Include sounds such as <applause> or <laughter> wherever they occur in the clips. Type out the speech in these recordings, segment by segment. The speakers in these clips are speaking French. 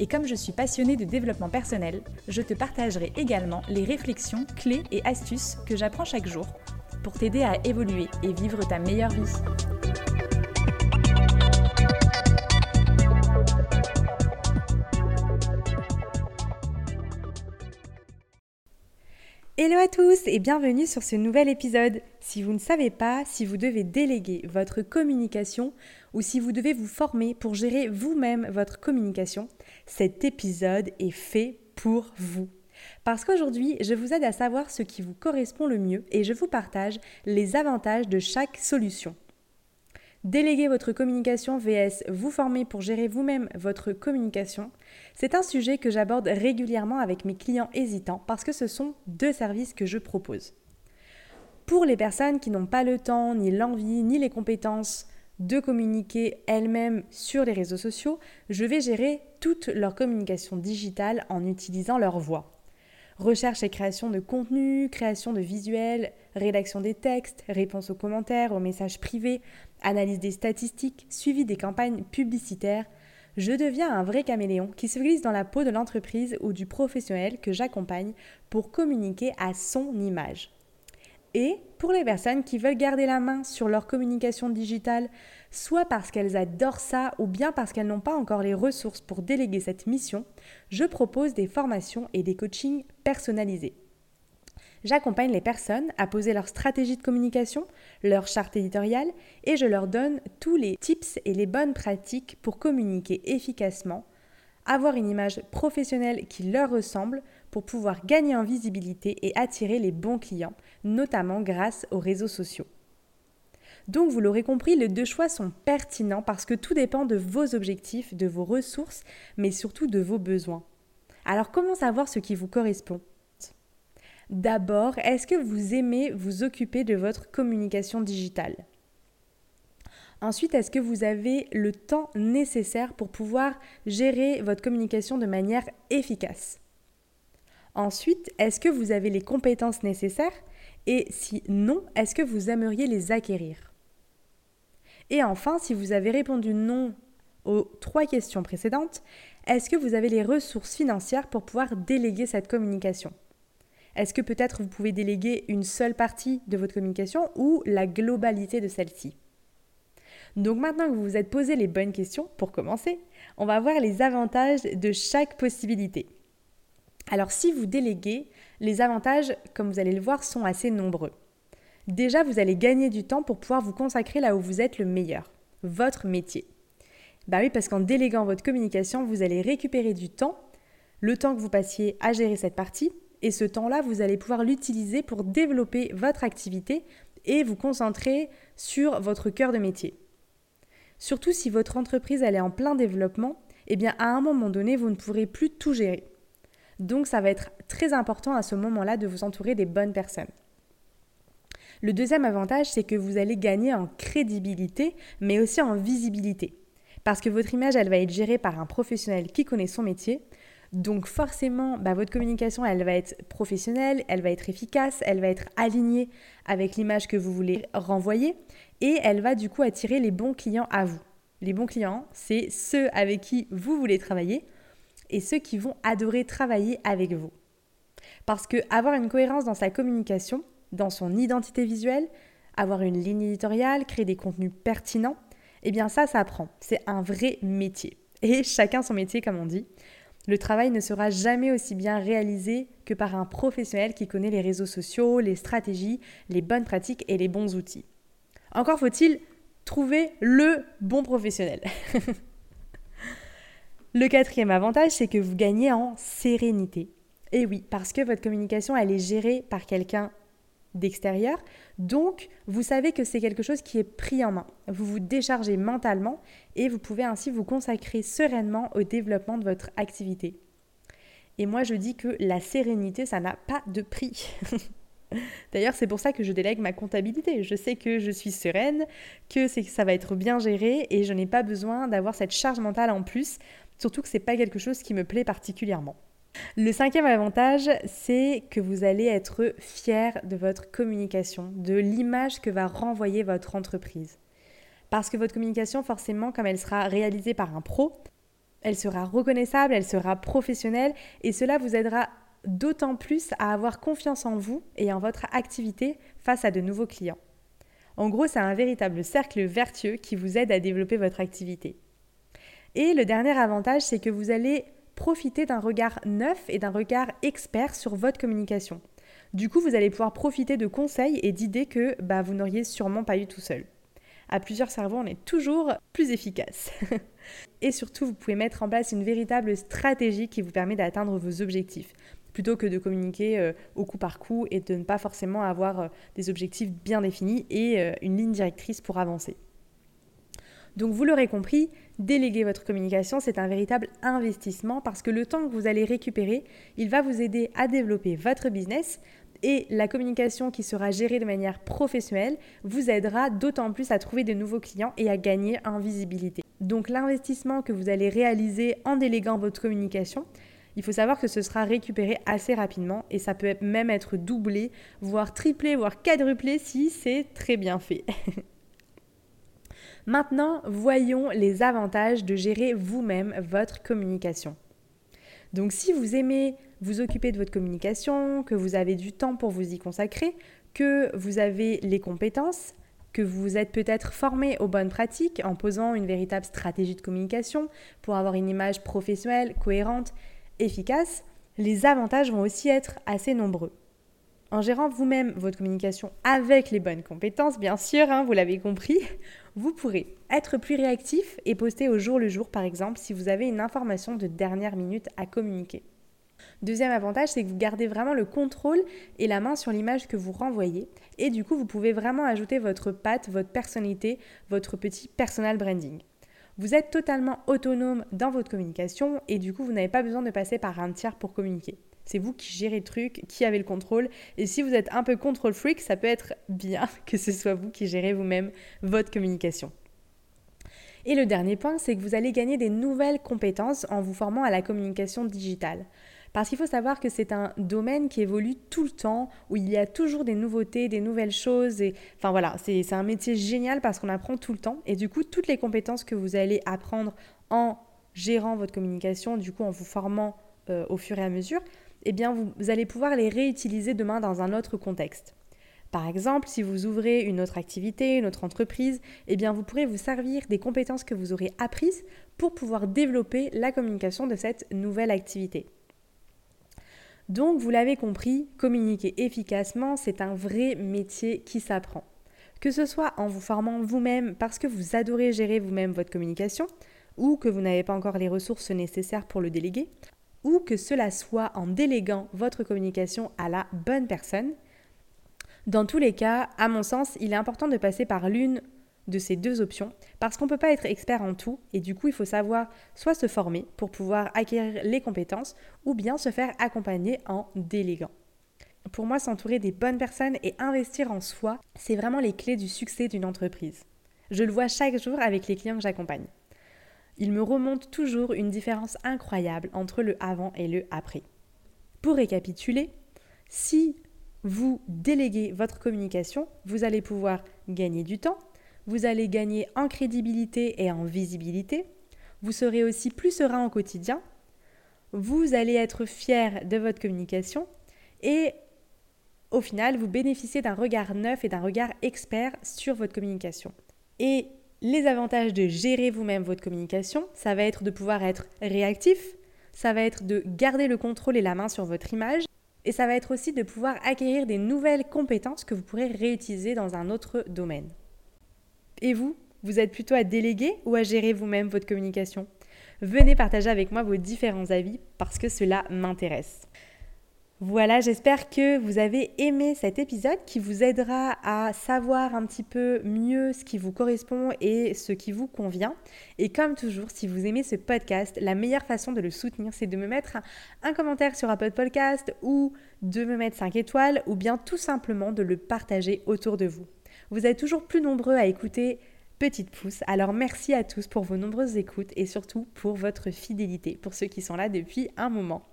Et comme je suis passionnée de développement personnel, je te partagerai également les réflexions, clés et astuces que j'apprends chaque jour pour t'aider à évoluer et vivre ta meilleure vie. Hello à tous et bienvenue sur ce nouvel épisode. Si vous ne savez pas si vous devez déléguer votre communication ou si vous devez vous former pour gérer vous-même votre communication, cet épisode est fait pour vous. Parce qu'aujourd'hui, je vous aide à savoir ce qui vous correspond le mieux et je vous partage les avantages de chaque solution. Déléguer votre communication VS vous former pour gérer vous-même votre communication, c'est un sujet que j'aborde régulièrement avec mes clients hésitants parce que ce sont deux services que je propose. Pour les personnes qui n'ont pas le temps, ni l'envie, ni les compétences de communiquer elles-mêmes sur les réseaux sociaux, je vais gérer toute leur communication digitale en utilisant leur voix. Recherche et création de contenu, création de visuels, rédaction des textes, réponse aux commentaires, aux messages privés, analyse des statistiques, suivi des campagnes publicitaires, je deviens un vrai caméléon qui se glisse dans la peau de l'entreprise ou du professionnel que j'accompagne pour communiquer à son image. Et pour les personnes qui veulent garder la main sur leur communication digitale, soit parce qu'elles adorent ça ou bien parce qu'elles n'ont pas encore les ressources pour déléguer cette mission, je propose des formations et des coachings personnalisés. J'accompagne les personnes à poser leur stratégie de communication, leur charte éditoriale et je leur donne tous les tips et les bonnes pratiques pour communiquer efficacement, avoir une image professionnelle qui leur ressemble pour pouvoir gagner en visibilité et attirer les bons clients, notamment grâce aux réseaux sociaux. Donc vous l'aurez compris, les deux choix sont pertinents parce que tout dépend de vos objectifs, de vos ressources, mais surtout de vos besoins. Alors comment savoir ce qui vous correspond? D'abord, est-ce que vous aimez vous occuper de votre communication digitale? Ensuite, est-ce que vous avez le temps nécessaire pour pouvoir gérer votre communication de manière efficace? Ensuite, est-ce que vous avez les compétences nécessaires? Et si non, est-ce que vous aimeriez les acquérir? Et enfin, si vous avez répondu non aux trois questions précédentes, est-ce que vous avez les ressources financières pour pouvoir déléguer cette communication? Est-ce que peut-être vous pouvez déléguer une seule partie de votre communication ou la globalité de celle-ci? Donc maintenant que vous vous êtes posé les bonnes questions, pour commencer, on va voir les avantages de chaque possibilité. Alors si vous déléguez, les avantages, comme vous allez le voir, sont assez nombreux. Déjà, vous allez gagner du temps pour pouvoir vous consacrer là où vous êtes le meilleur, votre métier. Bah oui, parce qu'en déléguant votre communication, vous allez récupérer du temps, le temps que vous passiez à gérer cette partie, et ce temps-là, vous allez pouvoir l'utiliser pour développer votre activité et vous concentrer sur votre cœur de métier. Surtout si votre entreprise est en plein développement, eh bien à un moment donné, vous ne pourrez plus tout gérer. Donc ça va être très important à ce moment-là de vous entourer des bonnes personnes. Le deuxième avantage, c'est que vous allez gagner en crédibilité, mais aussi en visibilité. Parce que votre image, elle va être gérée par un professionnel qui connaît son métier, donc forcément, bah, votre communication, elle va être professionnelle, elle va être efficace, elle va être alignée avec l'image que vous voulez renvoyer et elle va du coup attirer les bons clients à vous. Les bons clients, c'est ceux avec qui vous voulez travailler et ceux qui vont adorer travailler avec vous. Parce que avoir une cohérence dans sa communication, dans son identité visuelle, avoir une ligne éditoriale, créer des contenus pertinents, eh bien ça, ça apprend. C'est un vrai métier. Et <laughs> chacun son métier, comme on dit. Le travail ne sera jamais aussi bien réalisé que par un professionnel qui connaît les réseaux sociaux, les stratégies, les bonnes pratiques et les bons outils. Encore faut-il trouver le bon professionnel. <laughs> le quatrième avantage, c'est que vous gagnez en sérénité. Et oui, parce que votre communication, elle est gérée par quelqu'un d'extérieur. Donc, vous savez que c'est quelque chose qui est pris en main. Vous vous déchargez mentalement et vous pouvez ainsi vous consacrer sereinement au développement de votre activité. Et moi, je dis que la sérénité, ça n'a pas de prix. <laughs> D'ailleurs, c'est pour ça que je délègue ma comptabilité. Je sais que je suis sereine, que, ça va être bien géré et je n'ai pas besoin d'avoir cette charge mentale en plus, surtout que ce n'est pas quelque chose qui me plaît particulièrement. Le cinquième avantage, c'est que vous allez être fier de votre communication, de l'image que va renvoyer votre entreprise. Parce que votre communication, forcément, comme elle sera réalisée par un pro, elle sera reconnaissable, elle sera professionnelle et cela vous aidera d'autant plus à avoir confiance en vous et en votre activité face à de nouveaux clients. En gros, c'est un véritable cercle vertueux qui vous aide à développer votre activité. Et le dernier avantage, c'est que vous allez profiter d'un regard neuf et d'un regard expert sur votre communication. Du coup, vous allez pouvoir profiter de conseils et d'idées que bah, vous n'auriez sûrement pas eu tout seul. À plusieurs cerveaux, on est toujours plus efficace. <laughs> et surtout, vous pouvez mettre en place une véritable stratégie qui vous permet d'atteindre vos objectifs plutôt que de communiquer euh, au coup par coup et de ne pas forcément avoir euh, des objectifs bien définis et euh, une ligne directrice pour avancer. Donc vous l'aurez compris, déléguer votre communication, c'est un véritable investissement parce que le temps que vous allez récupérer, il va vous aider à développer votre business et la communication qui sera gérée de manière professionnelle vous aidera d'autant plus à trouver de nouveaux clients et à gagner en visibilité. Donc l'investissement que vous allez réaliser en déléguant votre communication, il faut savoir que ce sera récupéré assez rapidement et ça peut même être doublé, voire triplé, voire quadruplé si c'est très bien fait. <laughs> Maintenant, voyons les avantages de gérer vous-même votre communication. Donc si vous aimez vous occuper de votre communication, que vous avez du temps pour vous y consacrer, que vous avez les compétences, que vous êtes peut-être formé aux bonnes pratiques en posant une véritable stratégie de communication pour avoir une image professionnelle, cohérente efficace, les avantages vont aussi être assez nombreux. En gérant vous-même votre communication avec les bonnes compétences, bien sûr, hein, vous l'avez compris, vous pourrez être plus réactif et poster au jour le jour, par exemple, si vous avez une information de dernière minute à communiquer. Deuxième avantage, c'est que vous gardez vraiment le contrôle et la main sur l'image que vous renvoyez. Et du coup, vous pouvez vraiment ajouter votre patte, votre personnalité, votre petit personal branding. Vous êtes totalement autonome dans votre communication et du coup, vous n'avez pas besoin de passer par un tiers pour communiquer. C'est vous qui gérez le truc, qui avez le contrôle. Et si vous êtes un peu control freak, ça peut être bien <laughs> que ce soit vous qui gérez vous-même votre communication. Et le dernier point, c'est que vous allez gagner des nouvelles compétences en vous formant à la communication digitale. Parce qu'il faut savoir que c'est un domaine qui évolue tout le temps, où il y a toujours des nouveautés, des nouvelles choses. Enfin voilà, c'est un métier génial parce qu'on apprend tout le temps. Et du coup, toutes les compétences que vous allez apprendre en gérant votre communication, du coup en vous formant euh, au fur et à mesure, eh bien vous, allez pouvoir les réutiliser demain dans un autre contexte. Par exemple, si vous ouvrez une autre activité, une autre entreprise, eh bien vous pourrez vous servir des compétences que vous aurez apprises pour pouvoir développer la communication de cette nouvelle activité. Donc, vous l'avez compris, communiquer efficacement, c'est un vrai métier qui s'apprend. Que ce soit en vous formant vous-même parce que vous adorez gérer vous-même votre communication, ou que vous n'avez pas encore les ressources nécessaires pour le déléguer, ou que cela soit en déléguant votre communication à la bonne personne. Dans tous les cas, à mon sens, il est important de passer par l'une de ces deux options parce qu'on ne peut pas être expert en tout et du coup il faut savoir soit se former pour pouvoir acquérir les compétences ou bien se faire accompagner en déléguant. Pour moi, s'entourer des bonnes personnes et investir en soi, c'est vraiment les clés du succès d'une entreprise. Je le vois chaque jour avec les clients que j'accompagne. Il me remonte toujours une différence incroyable entre le avant et le après. Pour récapituler, si vous déléguez votre communication, vous allez pouvoir gagner du temps, vous allez gagner en crédibilité et en visibilité. Vous serez aussi plus serein au quotidien. Vous allez être fier de votre communication et au final, vous bénéficiez d'un regard neuf et d'un regard expert sur votre communication. Les avantages de gérer vous-même votre communication, ça va être de pouvoir être réactif, ça va être de garder le contrôle et la main sur votre image, et ça va être aussi de pouvoir acquérir des nouvelles compétences que vous pourrez réutiliser dans un autre domaine. Et vous, vous êtes plutôt à déléguer ou à gérer vous-même votre communication? Venez partager avec moi vos différents avis parce que cela m'intéresse. Voilà, j'espère que vous avez aimé cet épisode qui vous aidera à savoir un petit peu mieux ce qui vous correspond et ce qui vous convient. Et comme toujours, si vous aimez ce podcast, la meilleure façon de le soutenir, c'est de me mettre un, commentaire sur Apple Podcast ou de me mettre 5 étoiles ou bien tout simplement de le partager autour de vous. Vous êtes toujours plus nombreux à écouter Petite Pouce. Alors merci à tous pour vos nombreuses écoutes et surtout pour votre fidélité, pour ceux qui sont là depuis un moment.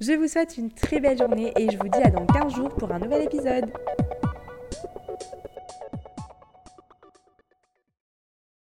Je vous souhaite une très belle journée et je vous dis à dans 15 jours pour un nouvel épisode.